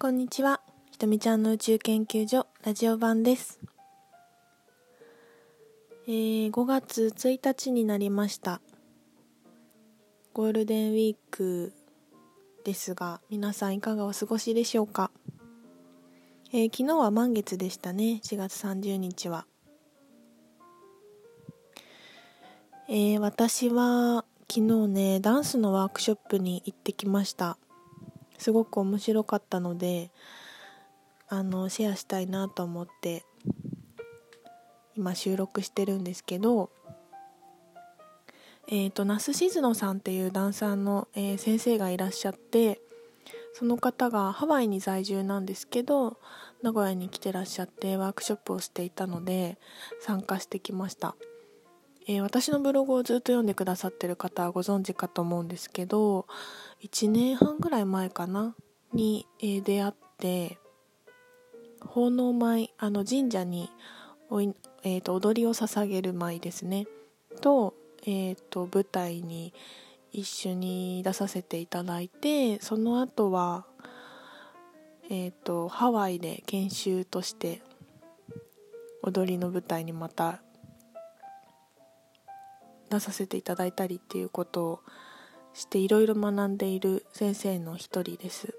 こんにちは。ひとみちゃんの宇宙研究所ラジオ版です。えー、5月1日になりました。ゴールデンウィークですが、皆さんいかがお過ごしでしょうか？えー昨日は満月でしたね。4月30日は。えー私は昨日ね、ダンスのワークショップに行ってきました。すごく面白かったのであのシェアしたいなと思って今収録してるんですけどえっ、と那須静野さんっていうダンサーの、えー先生がいらっしゃってその方がハワイに在住なんですけど名古屋に来てらっしゃってワークショップをしていたので参加してきました、えー私のブログをずっと読んでくださってる方はご存知かと思うんですけど1年半ぐらい前かなに、えー出会って奉納舞あの神社にお、えーと踊りを捧げる舞ですね。と,、えーと舞台に一緒に出させていただいてその後はえー、とハワイで研修として踊りの舞台にまた出させていただいたりっていうことをしていろいろ学んでいる先生の一人です。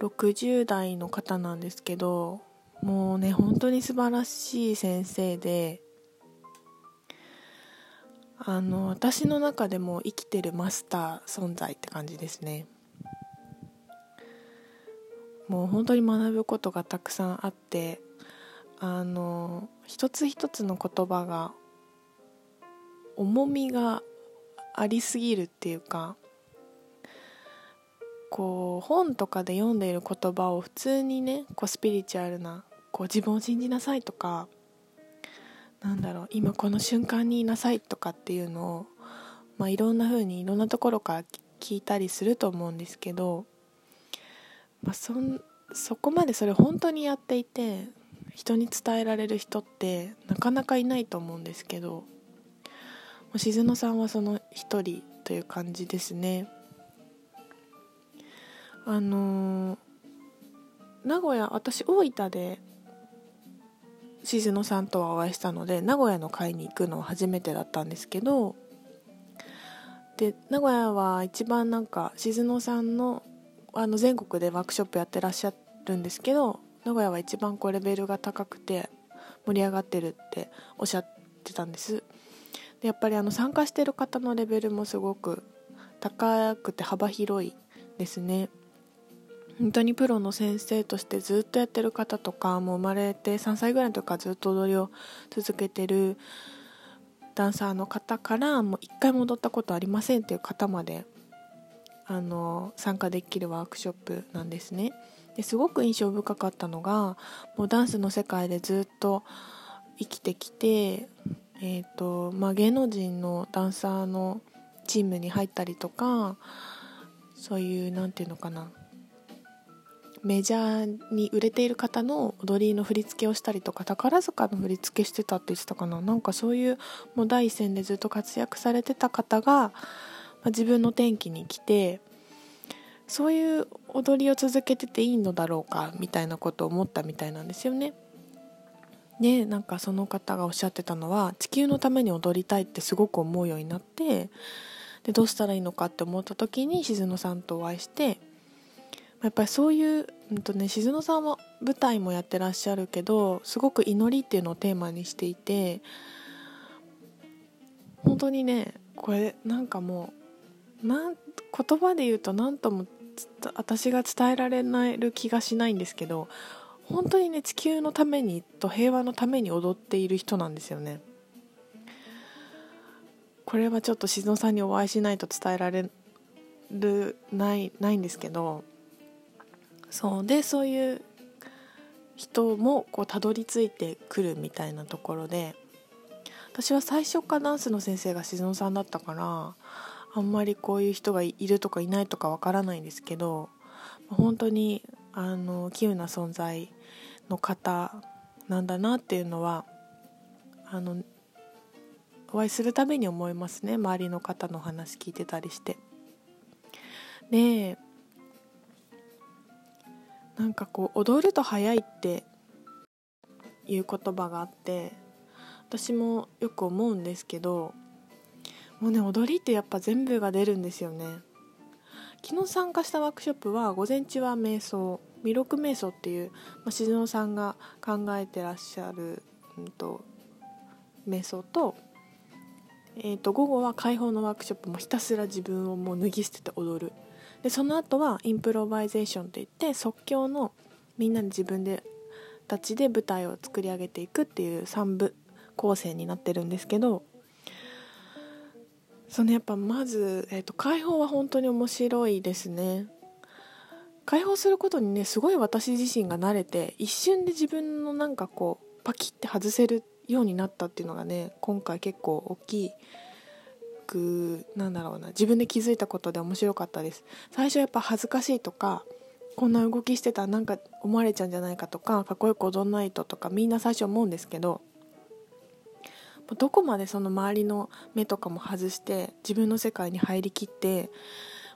60代の方なんですけどもうね本当に素晴らしい先生であの私の中でも生きてるマスター存在って感じですね。もう本当に学ぶことがたくさんあってあの一つ一つの言葉が重みがありすぎるっていうかこう本とかで読んでいる言葉を普通にねこうスピリチュアルなこう自分を信じなさいとかなんだろう今この瞬間にいなさいとかっていうのを、まあ、いろんな風にいろんなところから聞いたりすると思うんですけど、まあ、そそこまでそれ本当にやっていて人に伝えられる人ってなかなかいないと思うんですけど静野さんはその一人という感じですね。あのー名古屋私大分で静野さんとはお会いしたので名古屋の会に行くのは初めてだったんですけどで名古屋は一番なんか静野さんのあの全国でワークショップやってらっしゃるんですけど名古屋は一番こうレベルが高くて盛り上がってるっておっしゃってたんです。でやっぱりあの参加してる方のレベルもすごく高くて幅広いですね。本当にプロの先生としてずっとやってる方とかもう生まれて3歳ぐらいの時からずっと踊りを続けてるダンサーの方からもう一回も踊ったことありませんっていう方まであの参加できるワークショップなんですね。ですごく印象深かったのがもうダンスの世界でずっと生きてきてえーとまあ、芸能人のダンサーのチームに入ったりとかそういうなんていうのかなメジャーに売れている方の踊りの振り付けをしたりとか宝塚の振り付けしてたって言ってたかななんかそういうもう第一線でずっと活躍されてた方が、ま、自分の転機に来てそういう踊りを続けてていいのだろうかみたいなことを思ったみたいなんですよね。でなんかその方がおっしゃってたのは地球のために踊りたいってすごく思うようになってでどうしたらいいのかって思った時に静野さんとお会いしてやっぱりそういう、うんとね、静野さんは舞台もやってらっしゃるけどすごく祈りっていうのをテーマにしていて本当にねこれなんかもうなん言葉で言うと何とも私が伝えられないる気がしないんですけど本当にね地球のためにと平和のために踊っている人なんですよね。これはちょっと静野さんにお会いしないと伝えられるないないんですけどそうでそういう人もこうたどり着いてくるみたいなところで私は最初からダンスの先生が静野さんだったからあんまりこういう人がいるとかいないとかわからないんですけど本当にあの稀有な存在の方なんだなっていうのはあのお会いするたびに思いますね。周りの方の話聞いてたりして。でなんかこう踊ると早いっていう言葉があって私もよく思うんですけどもうね踊りってやっぱ全部が出るんですよね。昨日参加したワークショップは午前中は瞑想弥勒瞑想っていう、まあ、静野さんが考えてらっしゃる、うんと、瞑想と,、えーと、午後は解放のワークショップもひたすら自分をもう脱ぎ捨てて踊る。でその後はインプロバイゼーションといって即興のみんなで自分でたちで舞台を作り上げていくっていう3部構成になってるんですけどそのやっぱまず、えーと、解放は本当に面白いですね。解放することにねすごい私自身が慣れて一瞬で自分のなんかこうパキッて外せるようになったっていうのがね今回結構大きくなんだろうな自分で気づいたことで面白かったです。最初やっぱ恥ずかしいとかこんな動きしてたらなんか思われちゃうんじゃないかとかかっこよく踊んないととかみんな最初思うんですけどどこまでその周りの目とかも外して自分の世界に入りきって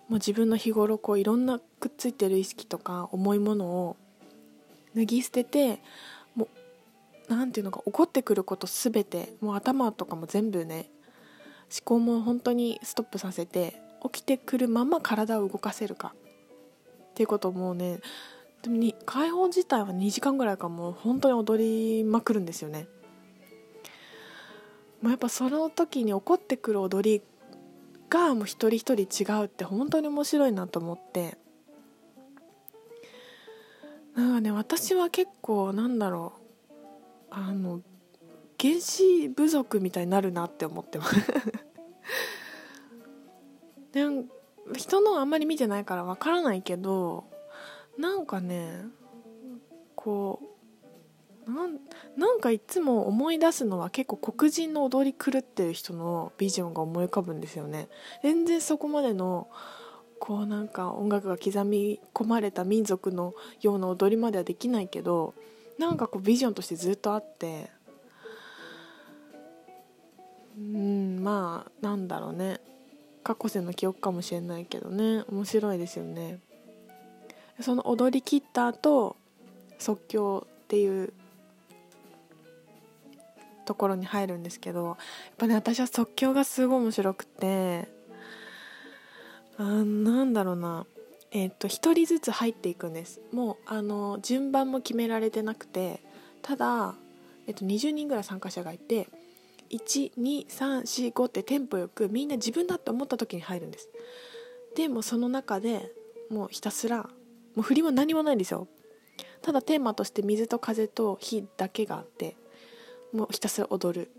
もう自分の日頃こういろんなくっついてる意識とか重いものを脱ぎ捨ててもう何ていうのか起こってくること全てもう頭とかも全部ね思考も本当にストップさせて起きてくるまま体を動かせるかっていうこともうねでもに解放自体は2時間ぐらいかもう本当に踊りまくるんですよね。もうやっぱその時に起こってくる踊りがもう一人一人違うって本当に面白いなと思って。なんかね私は結構なんだろう。あの原始部族みたいになるなって思ってます。で人のあんまり見てないからわからないけどなんかねこうなんなんかいつも思い出すのは結構黒人の踊り狂ってる人のビジョンが思い浮かぶんですよね。全然そこまでのこうなんか音楽が刻み込まれた民族のような踊りまではできないけどなんかこうビジョンとしてずっとあって。うんまあなんだろうね。過去世の記憶かもしれないけどね。面白いですよね。その踊り切った後即興っていうところに入るんですけどやっぱね私は即興がすごい面白くてあなんだろうな。えっ、ー、と1人ずつ入っていくんです。もうあの順番も決められてなくてただ、えっ、ー、と、20人ぐらい参加者がいて12345ってテンポよくみんな自分だって思った時に入るんです。でもその中でもうひたすらもう振りは何もないんですよ。ただテーマとして水と風と火だけがあってもうひたすら踊る。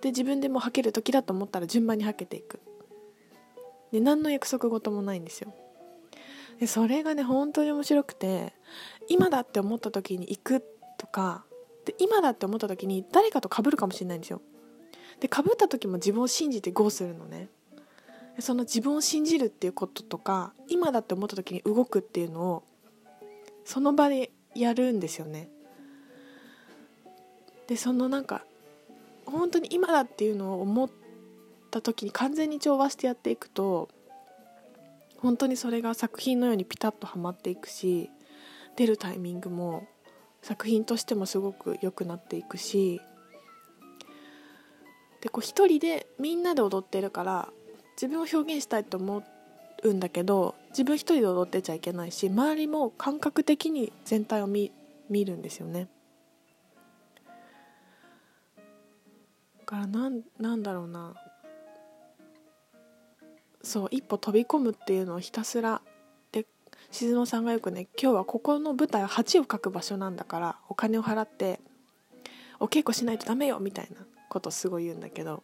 で自分でも吐ける時だと思ったら順番に吐けていく。で何の約束事もないんですよ。でそれがね本当に面白くて今だって思った時に行くとかで今だって思った時に誰かと被るかもしれないんですよ。で被った時も自分を信じて GO するのね。その自分を信じるっていうこととか今だって思った時に動くっていうのをその場でやるんですよね。でそのなんか本当に今だっていうのを思った時に完全に調和してやっていくと本当にそれが作品のようにピタッとはまっていくし出るタイミングも作品としてもすごく良くなっていくしでこう一人でみんなで踊ってるから自分を表現したいと思うんだけど自分一人で踊ってちゃいけないし周りも感覚的に全体を見るんですよね。からなんなんだろうな。そう一歩飛び込むっていうのをひたすらで静野さんがよくね今日はここの舞台は鉢を描く場所なんだからお金を払ってお稽古しないとダメよみたいなことすごい言うんだけど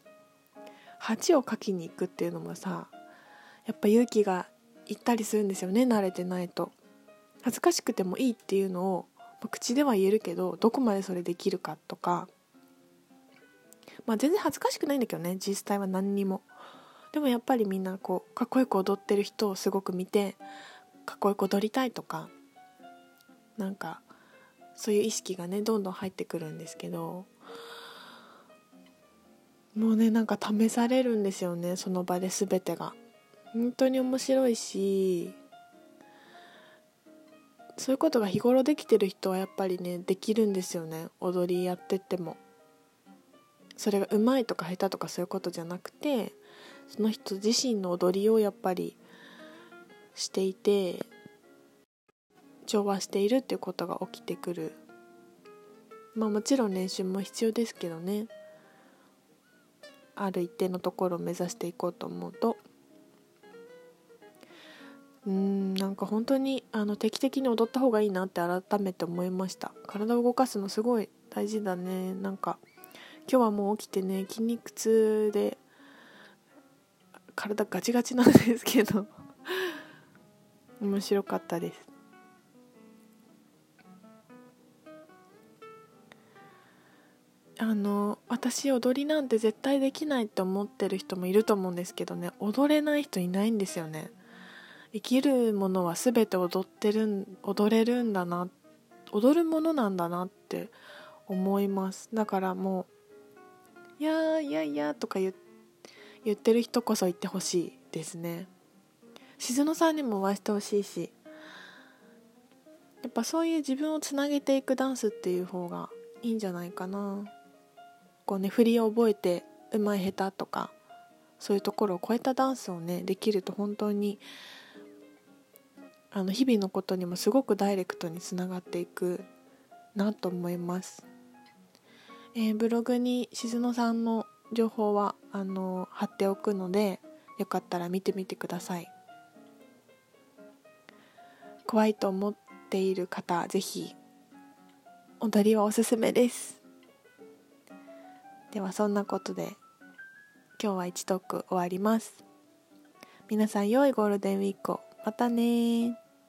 鉢を描きに行くっていうのもさやっぱ勇気がいったりするんですよね慣れてないと。恥ずかしくてもいいっていうのを口では言えるけどどこまでそれできるかとかまあ全然恥ずかしくないんだけどね実際は何にも。でもやっぱりみんなこうかっこよく踊ってる人をすごく見てかっこよく踊りたいとかなんかそういう意識がねどんどん入ってくるんですけどもうねなんか試されるんですよねその場で全てが。本当に面白いしそういうことが日頃できてる人はやっぱりねできるんですよね。踊りやってっても。それがうまいとか下手とかそういうことじゃなくてその人自身の踊りをやっぱりしていて調和しているっていうことが起きてくる。まあもちろん練習も必要ですけどね。ある一定のところを目指していこうと思うと。うんなんか本当にあの定期的に踊った方がいいなって改めて思いました。体を動かすのすごい大事だね。なんか今日はもう起きてね筋肉痛で体ガチガチなんですけど。面白かったです。あの私踊りなんて絶対できないって思ってる人もいると思うんですけどね。踊れない人いないんですよね。生きるものは全て踊ってる踊れるんだな踊るものなんだなって思います。だからもう「いやいやいや」とか言ってる人こそ言ってほしいですね。静野さんにもお会いしてほしいしやっぱそういう自分をつなげていくダンスっていう方がいいんじゃないかな。こうね振りを覚えてうまい下手とかそういうところを超えたダンスをねできると本当にあの日々のことにもすごくダイレクトにつながっていくなと思います、えー、ブログに静野さんの情報はあの貼っておくのでよかったら見てみてください。怖いと思っている方ぜひ踊りはおすすめです。ではそんなことで今日は1トーク終わります。皆さん良いゴールデンウィークを。またね